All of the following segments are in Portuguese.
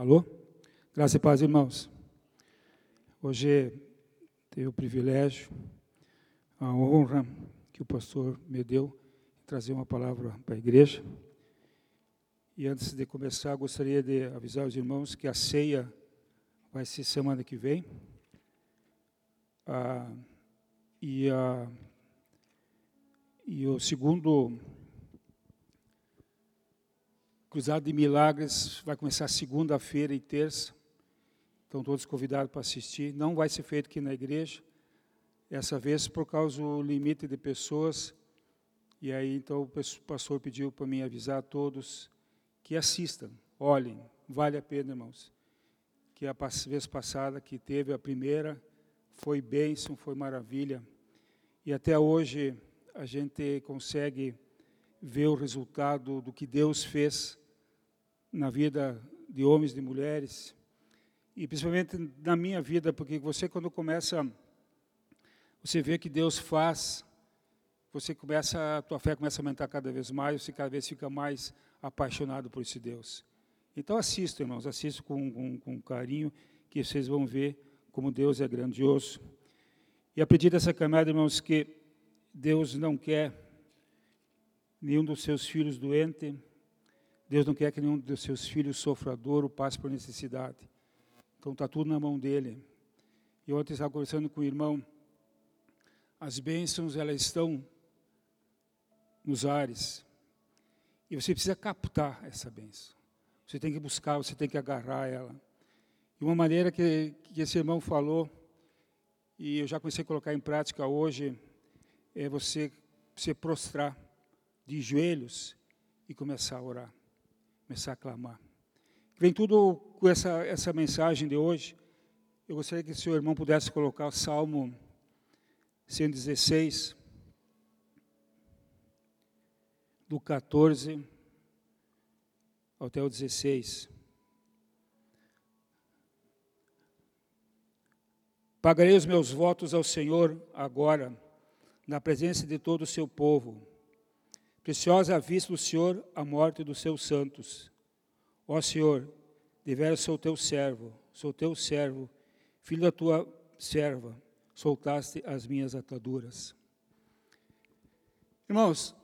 Alô? Graças e paz, irmãos. Hoje tenho o privilégio, a honra que o pastor me deu de trazer uma palavra para a igreja. E antes de começar, gostaria de avisar os irmãos que a ceia vai ser semana que vem. Ah, e, e o segundo Cruzado de Milagres vai começar segunda-feira e terça. Estão todos convidados para assistir. Não vai ser feito aqui na igreja. Essa vez por causa do limite de pessoas. E aí então o pastor pediu para mim avisar a todos que assistam, olhem, vale a pena, irmãos. Que a vez passada que teve a primeira foi bênção, foi maravilha. E até hoje a gente consegue ver o resultado do que Deus fez na vida de homens de mulheres, e principalmente na minha vida, porque você quando começa, você vê que Deus faz, você começa, a tua fé começa a aumentar cada vez mais, você cada vez fica mais apaixonado por esse Deus. Então assista, irmãos, assista com, com, com carinho, que vocês vão ver como Deus é grandioso. E a pedir dessa caminhada, irmãos, que Deus não quer nenhum dos seus filhos doente, Deus não quer que nenhum dos seus filhos sofra dor ou passe por necessidade. Então está tudo na mão dele. E ontem estava conversando com o irmão, as bênçãos elas estão nos ares. E você precisa captar essa bênção. Você tem que buscar, você tem que agarrar ela. E uma maneira que, que esse irmão falou, e eu já comecei a colocar em prática hoje, é você se prostrar de joelhos e começar a orar começar a clamar. Vem tudo com essa, essa mensagem de hoje. Eu gostaria que o seu irmão pudesse colocar o Salmo 116, do 14 até o 16. Pagarei os meus votos ao Senhor agora, na presença de todo o seu povo Preciosa vista do Senhor a morte dos seus santos. Ó Senhor, deveras sou teu servo, sou teu servo, filho da tua serva, soltaste as minhas ataduras. Irmãos,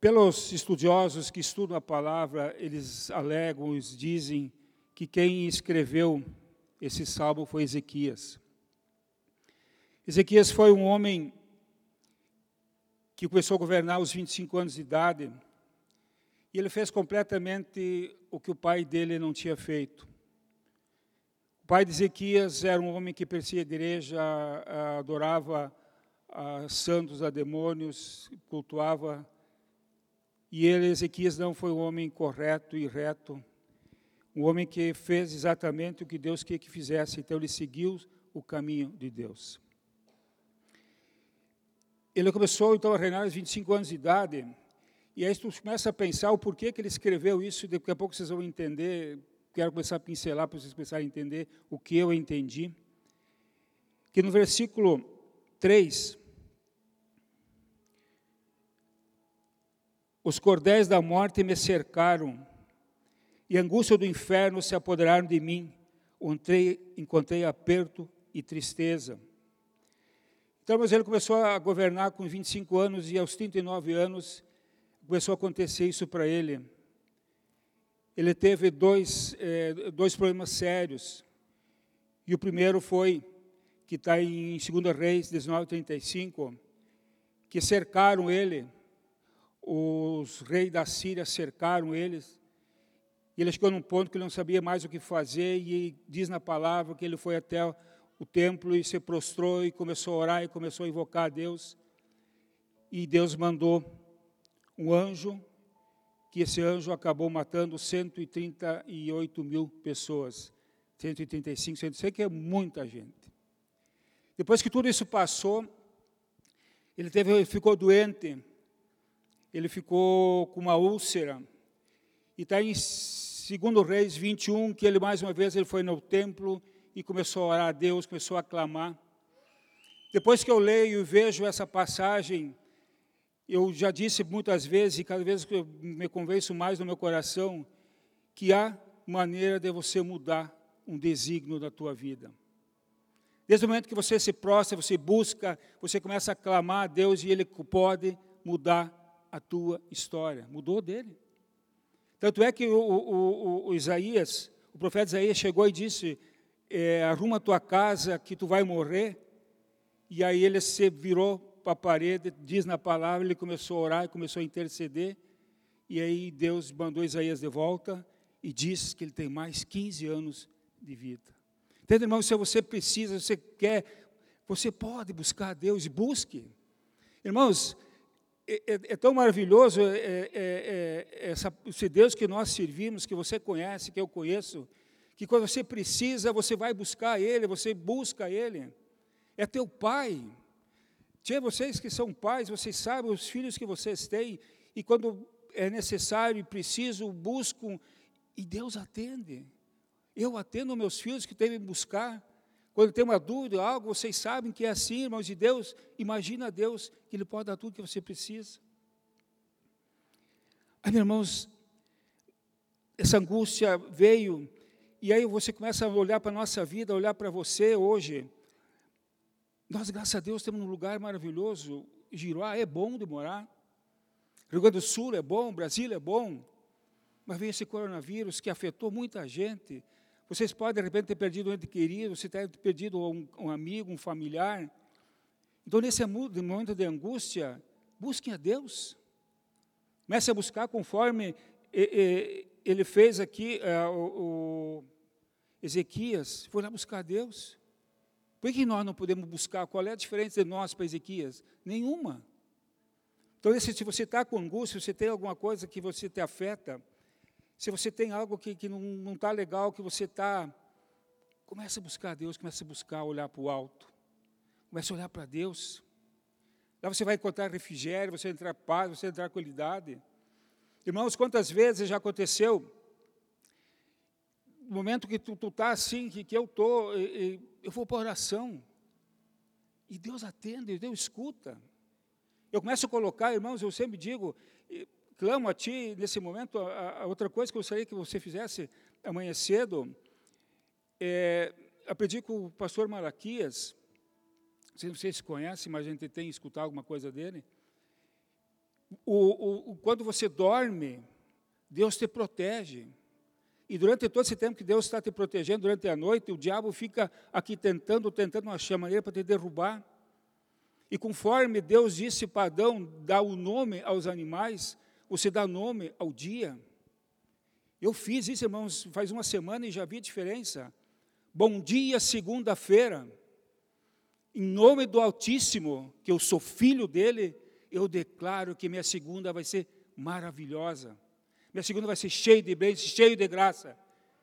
pelos estudiosos que estudam a palavra, eles alegam, eles dizem que quem escreveu esse salmo foi Ezequias. Ezequias foi um homem que começou a governar aos 25 anos de idade, e ele fez completamente o que o pai dele não tinha feito. O pai de Ezequias era um homem que perseguia a igreja, adorava a santos, a demônios, cultuava. E ele, Ezequias, não foi um homem correto e reto, um homem que fez exatamente o que Deus queria que fizesse, então ele seguiu o caminho de Deus. Ele começou então a reinar aos 25 anos de idade, e aí tu começa a pensar o porquê que ele escreveu isso, e daqui a pouco vocês vão entender, quero começar a pincelar para vocês começarem a entender o que eu entendi. Que no versículo 3, os cordéis da morte me cercaram, e a angústia do inferno se apoderaram de mim, encontrei, encontrei aperto e tristeza. Então, mas ele começou a governar com 25 anos e aos 39 anos começou a acontecer isso para ele. Ele teve dois, é, dois problemas sérios. E o primeiro foi, que está em 2 Reis 19:35, que cercaram ele, os reis da Síria cercaram eles, e ele chegou num ponto que ele não sabia mais o que fazer, e diz na palavra que ele foi até o templo e se prostrou e começou a orar e começou a invocar a Deus. E Deus mandou um anjo, que esse anjo acabou matando 138 mil pessoas. 135, 106, que é muita gente. Depois que tudo isso passou, ele, teve, ele ficou doente, ele ficou com uma úlcera. E está em 2 Reis 21, que ele mais uma vez ele foi no templo e começou a orar a Deus, começou a clamar. Depois que eu leio e vejo essa passagem, eu já disse muitas vezes, e cada vez que eu me convenço mais no meu coração, que há maneira de você mudar um desígnio da tua vida. Desde o momento que você se prostra, você busca, você começa a clamar a Deus e Ele pode mudar a tua história. Mudou dele. Tanto é que o, o, o, o Isaías, o profeta Isaías chegou e disse: é, arruma tua casa que tu vai morrer. E aí ele se virou para a parede, diz na palavra, ele começou a orar começou a interceder. E aí Deus mandou Isaías de volta e disse que ele tem mais 15 anos de vida. Entende, irmão? Se você precisa, você quer, você pode buscar a Deus e busque. Irmãos, é, é, é tão maravilhoso é, é, é, é, essa, esse Deus que nós servimos, que você conhece, que eu conheço, que quando você precisa, você vai buscar Ele, você busca Ele. É teu Pai. Tinha vocês que são pais, vocês sabem os filhos que vocês têm, e quando é necessário e preciso, buscam, e Deus atende. Eu atendo meus filhos que devem buscar. Quando tem uma dúvida, algo, vocês sabem que é assim, irmãos de Deus. Imagina Deus que Ele pode dar tudo que você precisa. Aí, irmãos, essa angústia veio, e aí você começa a olhar para a nossa vida, olhar para você hoje. Nós, graças a Deus, temos um lugar maravilhoso. Giroá é bom de morar. Rio Grande do Sul é bom, Brasília é bom. Mas veio esse coronavírus que afetou muita gente. Vocês podem, de repente, ter perdido um ente querido, você ter perdido um, um amigo, um familiar. Então, nesse momento de angústia, busquem a Deus. Comece a buscar conforme ele fez aqui, é, o Ezequias, foi lá buscar Deus. Por que nós não podemos buscar? Qual é a diferença de nós para Ezequias? Nenhuma. Então, se você está com angústia, se você tem alguma coisa que você te afeta, se você tem algo que, que não está legal, que você está. Comece a buscar Deus, comece a buscar olhar para o alto. Comece a olhar para Deus. Lá você vai encontrar refrigério, você vai entrar paz, você vai entrar qualidade. Irmãos, quantas vezes já aconteceu? Momento que tu está assim, que, que eu estou, eu vou para oração. E Deus atende, Deus escuta. Eu começo a colocar, irmãos, eu sempre digo, clamo a Ti nesse momento, a, a outra coisa que eu gostaria que você fizesse amanhã cedo, é, aprendi com o pastor Malaquias, não sei se vocês conhecem, mas a gente tem escutado alguma coisa dele. O, o, quando você dorme, Deus te protege. E durante todo esse tempo que Deus está te protegendo, durante a noite, o diabo fica aqui tentando, tentando uma maneira para te derrubar. E conforme Deus disse para Adão dar o nome aos animais, você dá nome ao dia. Eu fiz isso, irmãos, faz uma semana e já vi a diferença. Bom dia, segunda-feira. Em nome do Altíssimo, que eu sou filho dele, eu declaro que minha segunda vai ser maravilhosa. Minha segunda vai ser cheia de bênçãos, cheia de graça.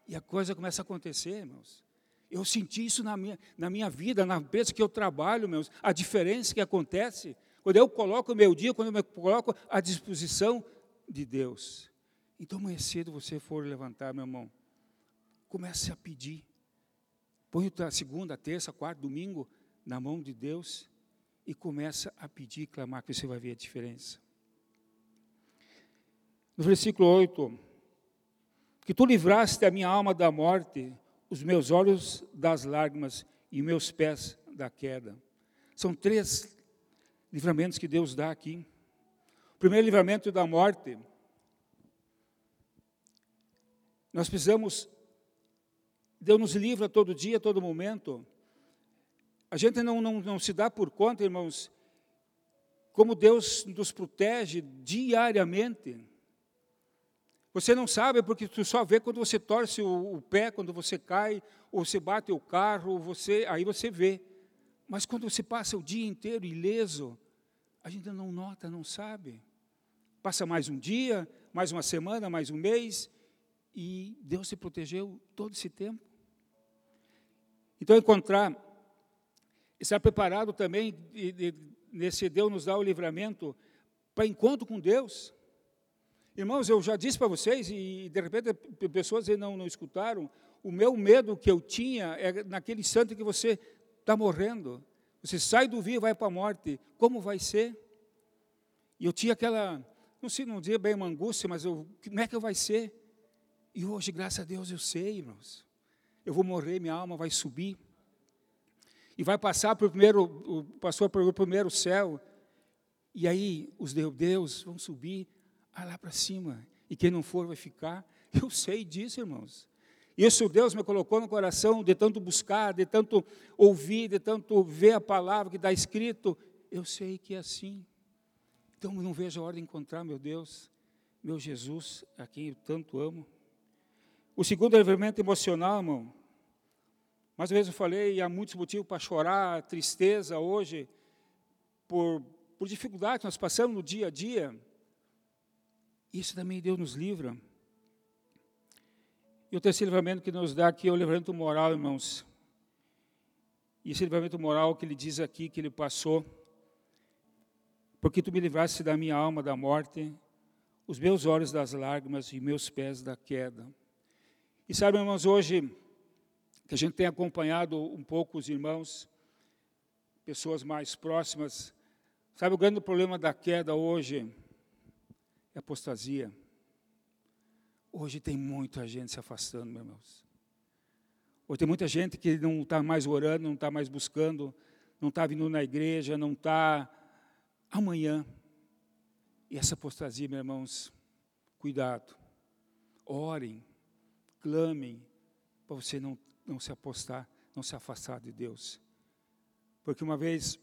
E a coisa começa a acontecer, irmãos. Eu senti isso na minha, na minha vida, na vez que eu trabalho, irmãos, a diferença que acontece quando eu coloco o meu dia, quando eu me coloco à disposição de Deus. Então, amanhã cedo você for levantar, meu irmão, comece a pedir. Põe a segunda, terça, quarta, domingo na mão de Deus e começa a pedir, clamar, que você vai ver a diferença. No versículo 8, que tu livraste a minha alma da morte, os meus olhos das lágrimas e meus pés da queda. São três livramentos que Deus dá aqui. O primeiro livramento da morte. Nós precisamos, Deus nos livra todo dia, todo momento. A gente não, não, não se dá por conta, irmãos, como Deus nos protege diariamente. Você não sabe porque tu só vê quando você torce o, o, pé, quando você cai, ou você bate o carro, você, aí você vê. Mas quando você passa o dia inteiro ileso, a gente não nota, não sabe. Passa mais um dia, mais uma semana, mais um mês, e Deus se protegeu todo esse tempo. Então, encontrar, estar preparado também, nesse Deus nos dá o livramento para encontro com Deus. Irmãos, eu já disse para vocês, e de repente pessoas não, não escutaram, o meu medo que eu tinha é naquele instante que você está morrendo. Você sai do vivo e vai para a morte. Como vai ser? E eu tinha aquela, não sei, não dizer bem uma angústia, mas eu, como é que vai ser? E hoje, graças a Deus, eu sei, irmãos. Eu vou morrer, minha alma vai subir. E vai passar para o primeiro, o pastor para o primeiro céu. E aí os Deus vão subir lá para cima. E quem não for vai ficar. Eu sei disso, irmãos. Isso Deus me colocou no coração de tanto buscar, de tanto ouvir, de tanto ver a palavra que está escrito. Eu sei que é assim. Então não vejo a hora de encontrar meu Deus, meu Jesus, a quem eu tanto amo. O segundo elemento emocional, irmão. Mais uma vez eu falei, há muitos motivos para chorar, tristeza hoje, por, por dificuldades que nós passamos no dia a dia. Isso também Deus nos livra. E o terceiro livramento que nos dá aqui é o livramento moral, irmãos. E esse livramento moral que ele diz aqui, que ele passou, porque tu me livraste da minha alma da morte, os meus olhos das lágrimas e meus pés da queda. E sabe, irmãos, hoje que a gente tem acompanhado um pouco os irmãos, pessoas mais próximas, sabe o grande problema da queda hoje é apostasia. Hoje tem muita gente se afastando, meus irmãos. Hoje tem muita gente que não está mais orando, não está mais buscando, não está vindo na igreja, não está amanhã. E essa apostasia, meus irmãos, cuidado. Orem, clamem, para você não, não se apostar, não se afastar de Deus. Porque uma vez,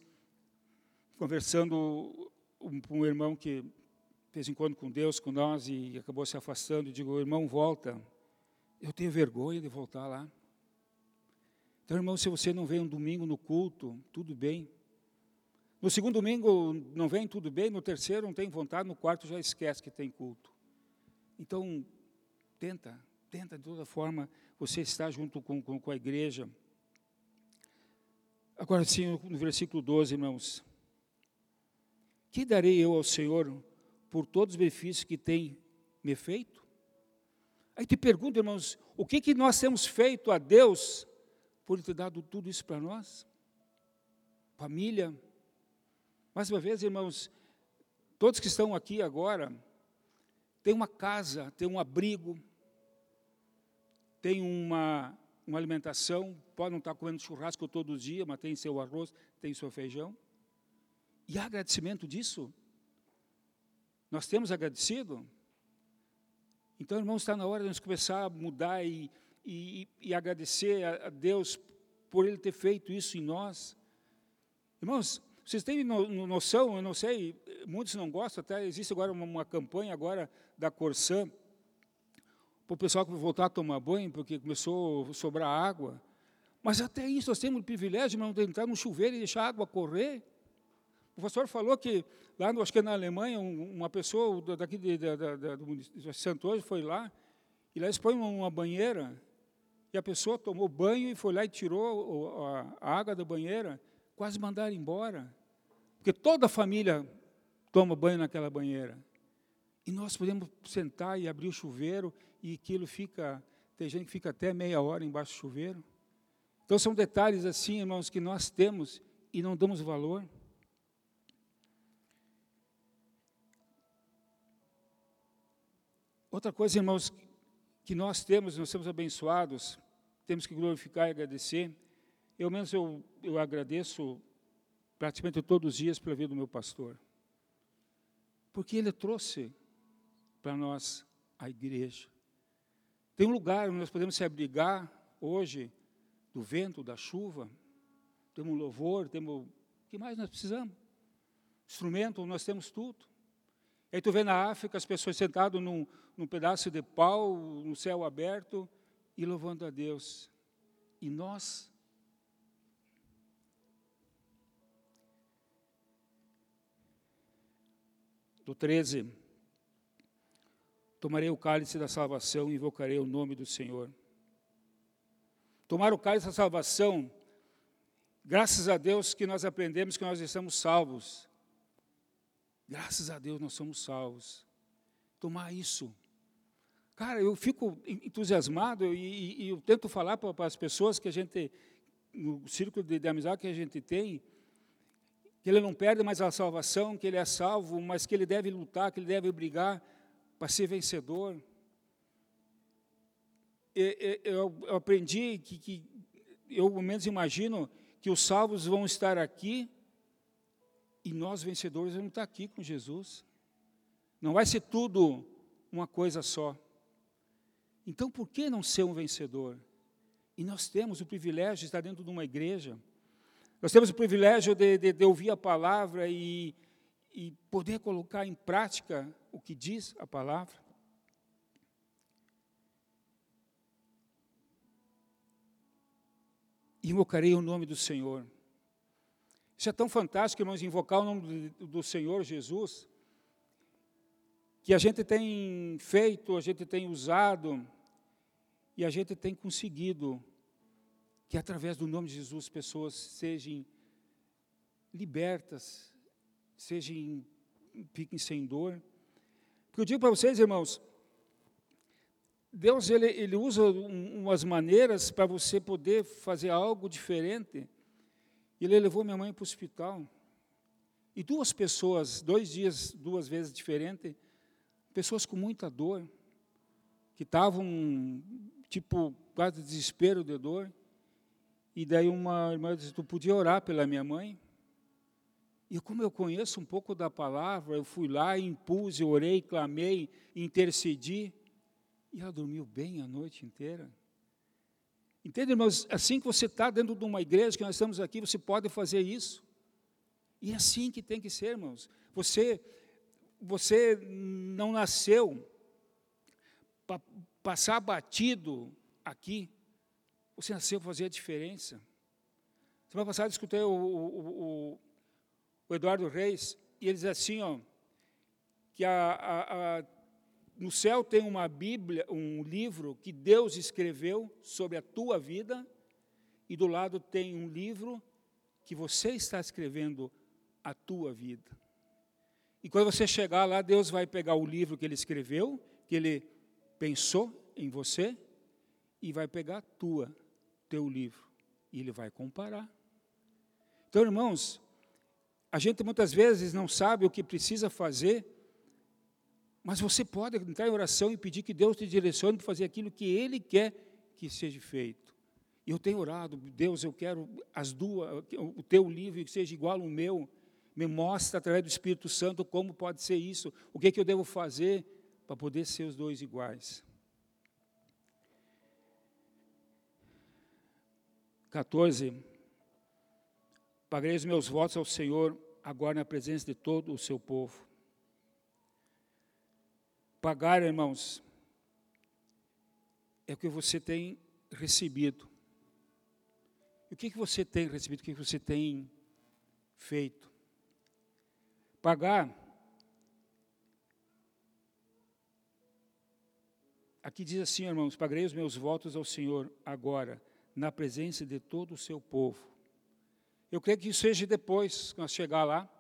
conversando com um irmão que fez encontro com Deus, com nós, e acabou se afastando. Eu digo, irmão, volta. Eu tenho vergonha de voltar lá. Então, irmão, se você não vem um domingo no culto, tudo bem. No segundo domingo não vem, tudo bem. No terceiro não tem vontade, no quarto já esquece que tem culto. Então, tenta, tenta de toda forma você estar junto com, com, com a igreja. Agora sim, no versículo 12, irmãos. Que darei eu ao Senhor por todos os benefícios que tem me feito? Aí te pergunto, irmãos, o que, que nós temos feito a Deus por ter dado tudo isso para nós? Família. Mais uma vez, irmãos, todos que estão aqui agora, têm uma casa, têm um abrigo, têm uma, uma alimentação, podem não estar comendo churrasco todo dia, mas tem seu arroz, tem seu feijão. E há agradecimento disso? Nós temos agradecido? Então, irmãos, está na hora de nós começar a mudar e, e, e agradecer a, Deus por Ele ter feito isso em nós. Irmãos, vocês têm no, noção, eu não sei, muitos não gostam, até existe agora uma, uma campanha agora da Corsã, para o pessoal que voltar a tomar banho, porque começou a sobrar água. Mas até isso nós temos o privilégio de entrar no chuveiro e deixar a água correr. O pastor falou que lá, acho que na Alemanha, uma pessoa daqui de, de, de, do município de Santo foi lá, e lá eles põem uma banheira, e a pessoa tomou banho e foi lá e tirou a água da banheira, quase mandaram embora. Porque toda a família toma banho naquela banheira. E nós podemos sentar e abrir o chuveiro, e aquilo fica, tem gente que fica até meia hora embaixo do chuveiro. Então são detalhes assim, irmãos, que nós temos e não damos valor. Outra coisa, irmãos, que nós temos, nós somos abençoados, temos que glorificar e agradecer. Eu mesmo eu, eu agradeço praticamente todos os dias pela vida do meu pastor. Porque ele trouxe para nós a igreja. Tem um lugar onde nós podemos se abrigar hoje do vento, da chuva. Temos louvor, temos. O que mais nós precisamos? Instrumento, nós temos tudo. Aí tu vê na África as pessoas sentadas num, num pedaço de pau, no céu aberto, e louvando a Deus. E nós do 13. Tomarei o cálice da salvação e invocarei o nome do Senhor. Tomar o cálice da salvação, graças a Deus que nós aprendemos que nós estamos salvos. Graças a Deus nós somos salvos. Tomar isso. Cara, eu fico entusiasmado e, e, e eu tento falar para, as pessoas que a gente, no círculo de, de amizade que a gente tem, que ele não perde mais a salvação, que ele é salvo, mas que ele deve lutar, que ele deve brigar para ser vencedor. eu aprendi que, que, eu, ao menos, imagino que os salvos vão estar aqui e nós, vencedores, vamos estar aqui com Jesus. Não vai ser tudo uma coisa só. Então, por que não ser um vencedor? E nós temos o privilégio de estar dentro de uma igreja, nós temos o privilégio de, de, de ouvir a palavra e, e poder colocar em prática o que diz a palavra. Invocarei o nome do Senhor. Isso é tão fantástico, irmãos, invocar o nome do, Senhor Jesus, que a gente tem feito, a gente tem usado, e a gente tem conseguido que através do nome de Jesus pessoas sejam libertas, sejam fiquem sem dor. Porque eu digo para vocês, irmãos, Deus ele, ele usa umas maneiras para você poder fazer algo diferente. Ele levou minha mãe para o hospital. E duas pessoas, dois dias, duas vezes diferentes, pessoas com muita dor, que estavam tipo, quase desespero de dor. E daí uma irmã disse, tu podia orar pela minha mãe? E como eu conheço um pouco da palavra, eu fui lá, impus, orei, clamei, intercedi, e ela dormiu bem a noite inteira. Entende, irmãos? Assim que você está dentro de uma igreja, que nós estamos aqui, você pode fazer isso. E é assim que tem que ser, irmãos. Você, você não nasceu para passar batido aqui, você nasceu para fazer a diferença. Semana passada escutei o, o, o, o, Eduardo Reis, e ele diz assim, ó, que a, a, a, no céu tem uma Bíblia, um livro que Deus escreveu sobre a tua vida, e do lado tem um livro que você está escrevendo a tua vida. E quando você chegar lá, Deus vai pegar o livro que ele escreveu, que ele pensou em você e vai pegar a tua, teu livro, e ele vai comparar. Então, irmãos, a gente muitas vezes não sabe o que precisa fazer, mas você pode entrar em oração e pedir que Deus te direcione para fazer aquilo que Ele quer que seja feito. E eu tenho orado, Deus, eu quero as duas, o teu livro que seja igual ao meu. Me mostra através do Espírito Santo como pode ser isso, o que, é que eu devo fazer para poder ser os dois iguais. 14. Pagarei os meus votos ao Senhor agora na presença de todo o seu povo. Pagar, irmãos, é o que você tem recebido. E o que, que você tem recebido, o que, que você tem feito? Pagar, aqui diz assim, irmãos: pagarei os meus votos ao Senhor agora, na presença de todo o seu povo. Eu creio que isso seja depois, quando chegar lá,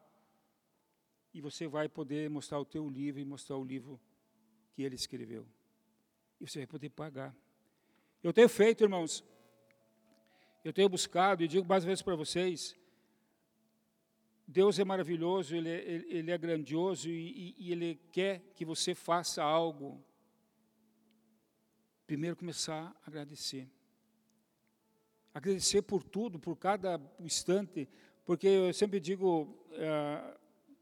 e você vai poder mostrar o teu livro e mostrar o livro que ele escreveu. E você vai poder pagar. Eu tenho feito, irmãos, eu tenho buscado, e digo mais vezes para vocês, Deus é maravilhoso, Ele é, ele é grandioso e, e Ele quer que você faça algo. Primeiro começar a agradecer. Agradecer por tudo, por cada instante, porque eu sempre digo é,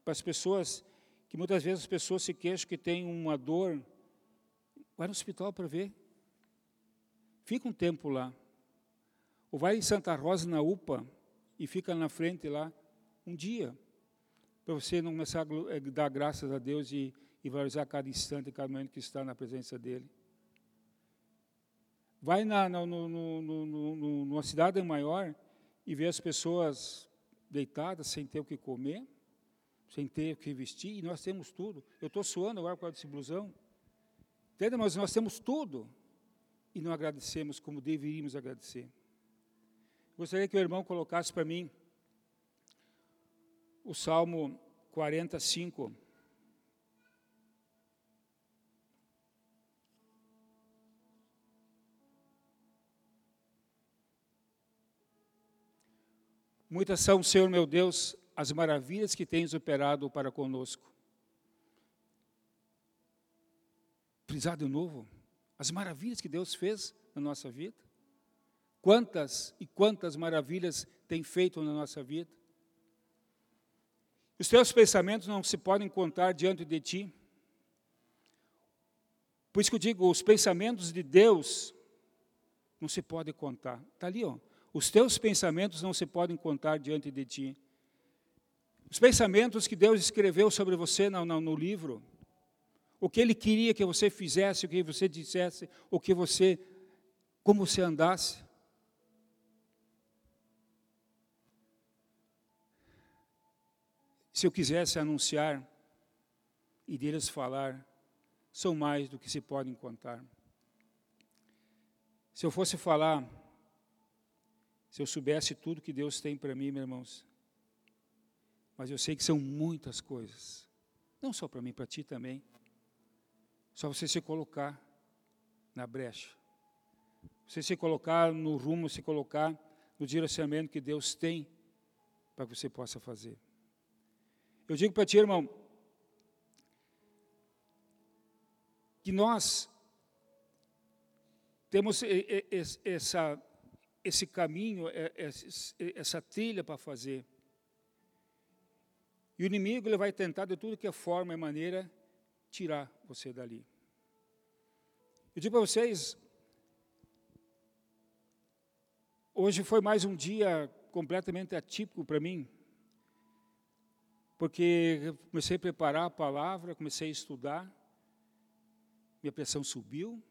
para as pessoas que muitas vezes as pessoas se queixam que tem uma dor, vai no hospital para ver. Fica um tempo lá. Ou vai em Santa Rosa, na UPA, e fica na frente lá um dia, para você não começar a é, dar graças a Deus e, e valorizar cada instante, cada momento que está na presença dEle. Vai na, no, no, no, numa cidade maior e vê as pessoas deitadas, sem ter o que comer, sem ter o que vestir, e nós temos tudo. Eu estou suando agora por causa desse blusão. Entende? Mas nós temos tudo e não agradecemos como deveríamos agradecer. Gostaria que o irmão colocasse para mim o Salmo 45. Muitas são, Senhor meu Deus, as maravilhas que tens operado para conosco. Frisar de novo, as maravilhas que Deus fez na nossa vida. Quantas e quantas maravilhas tem feito na nossa vida. Os teus pensamentos não se podem contar diante de ti. Por isso que eu digo, os pensamentos de Deus não se podem contar. Está ali, ó. Os teus pensamentos não se podem contar diante de ti. Os pensamentos que Deus escreveu sobre você no, no, no livro, o que Ele queria que você fizesse, o que você dissesse, o que você, como você andasse. Se eu quisesse anunciar e deles falar, são mais do que se podem contar. Se eu fosse falar, se eu soubesse tudo que Deus tem para mim, meus irmãos, mas eu sei que são muitas coisas, não só para mim, para ti também. Só você se colocar na brecha, você se colocar no rumo, se colocar no direcionamento que Deus tem para que você possa fazer. Eu digo para ti, irmão, que nós temos essa, esse caminho, essa trilha para fazer. E o inimigo ele vai tentar de tudo que é forma e maneira tirar você dali. Eu digo para vocês, hoje foi mais um dia completamente atípico para mim porque comecei a preparar a palavra, comecei a estudar, minha pressão subiu,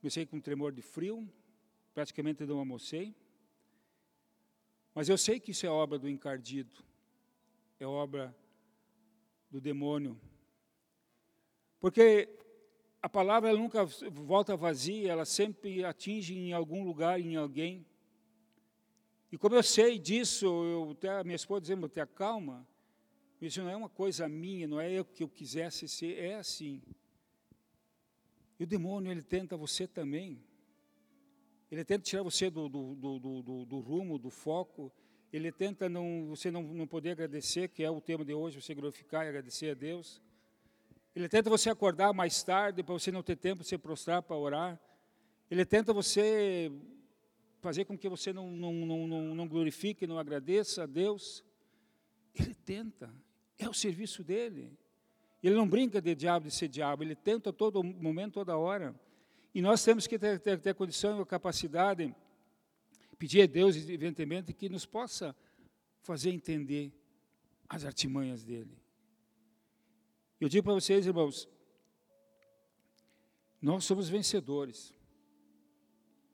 comecei com um tremor de frio, praticamente não almocei, mas eu sei que isso é obra do encardido, é obra do demônio, porque a palavra nunca volta vazia, ela sempre atinge em algum lugar, em alguém, e como eu sei disso, eu, até minha esposa dizendo, te acalma, isso não é uma coisa minha, não é eu que eu quisesse ser, é assim. E o demônio, ele tenta você também. Ele tenta tirar você do, do, do, do, do rumo, do foco. Ele tenta não, você não, não poder agradecer, que é o tema de hoje, você glorificar e agradecer a Deus. Ele tenta você acordar mais tarde, para você não ter tempo de se prostrar para orar. Ele tenta você fazer com que você não, não, não, não, glorifique, não agradeça a Deus. Ele tenta, é o serviço dele. Ele não brinca de diabo, de ser diabo, ele tenta todo momento, toda hora. E nós temos que ter, ter, ter condição e capacidade, pedir a Deus, evidentemente, que nos possa fazer entender as artimanhas dele. Eu digo para vocês, irmãos, nós somos vencedores.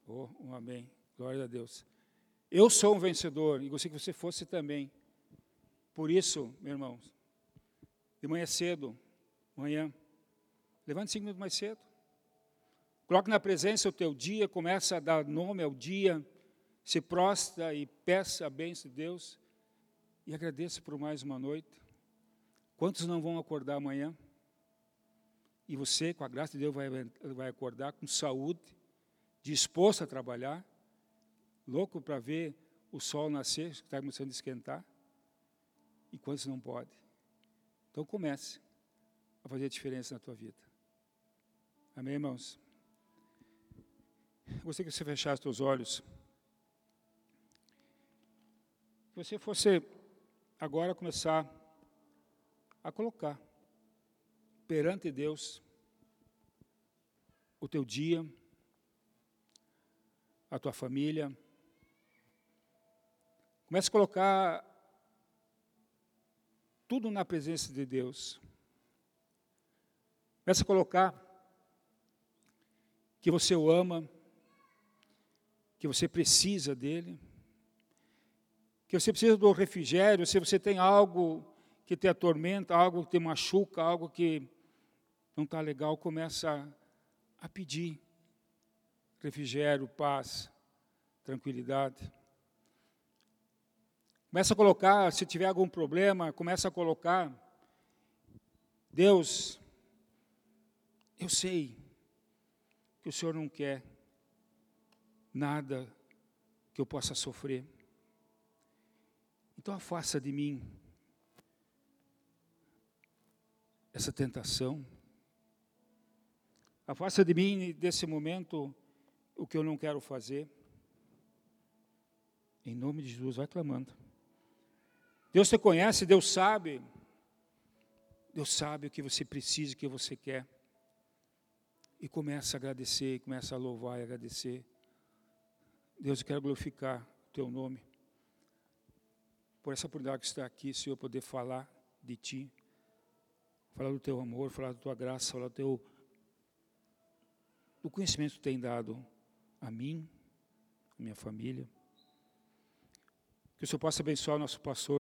Oh, um amém. Glória a Deus. Eu sou um vencedor e gostaria que você fosse também. Por isso, meu irmão, de manhã cedo, manhã, levante cinco minutos mais cedo. Coloque na presença o teu dia, começa a dar nome ao dia, se prostra e peça a bênção de Deus e agradeça por mais uma noite. Quantos não vão acordar amanhã? E você, com a graça de Deus, vai, vai acordar com saúde, disposto a trabalhar, louco para ver o sol nascer, que está começando a esquentar, e quantos não pode. Então comece a fazer a diferença na tua vida. Amém, irmãos? Eu gostaria que você fechasse os teus olhos. Que você fosse agora começar a colocar perante Deus o teu dia, a tua família, Comece a colocar tudo na presença de Deus. Comece a colocar que você o ama, que você precisa dele, que você precisa do refrigério, se você tem algo que te atormenta, algo que te machuca, algo que não está legal, começa a, pedir refrigério, paz, tranquilidade. Começa a colocar, se tiver algum problema, começa a colocar. Deus, eu sei que o Senhor não quer nada que eu possa sofrer. Então afasta de mim essa tentação. Afasta de mim, desse momento, o que eu não quero fazer. Em nome de Jesus, vai clamando. Deus te conhece, Deus sabe. Deus sabe o que você precisa, o que você quer. E começa a agradecer, começa a louvar e agradecer. Deus, eu quero glorificar o teu nome. Por essa oportunidade que está aqui, Senhor, poder falar de ti. Falar do teu amor, falar da tua graça, falar do teu do conhecimento que tem dado a mim, a minha família. Que o Senhor possa abençoar o nosso pastor.